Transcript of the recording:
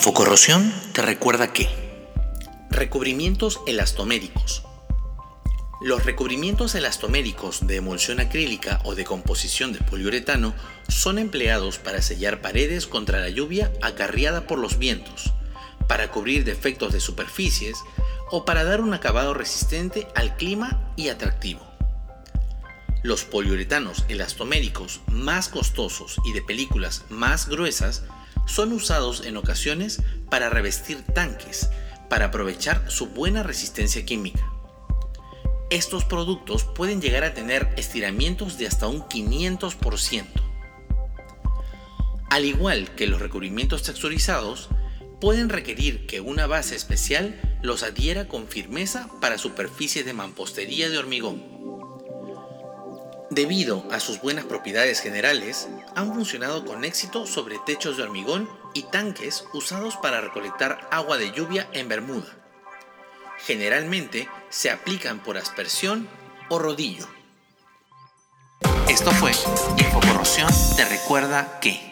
Infocorrosión te recuerda que recubrimientos elastoméricos. Los recubrimientos elastoméricos de emulsión acrílica o de composición de poliuretano son empleados para sellar paredes contra la lluvia acarreada por los vientos, para cubrir defectos de superficies o para dar un acabado resistente al clima y atractivo. Los poliuretanos elastoméricos más costosos y de películas más gruesas son usados en ocasiones para revestir tanques, para aprovechar su buena resistencia química. Estos productos pueden llegar a tener estiramientos de hasta un 500%. Al igual que los recubrimientos texturizados, pueden requerir que una base especial los adhiera con firmeza para superficies de mampostería de hormigón. Debido a sus buenas propiedades generales, han funcionado con éxito sobre techos de hormigón y tanques usados para recolectar agua de lluvia en Bermuda. Generalmente se aplican por aspersión o rodillo. Esto fue Infocorrosión te recuerda que...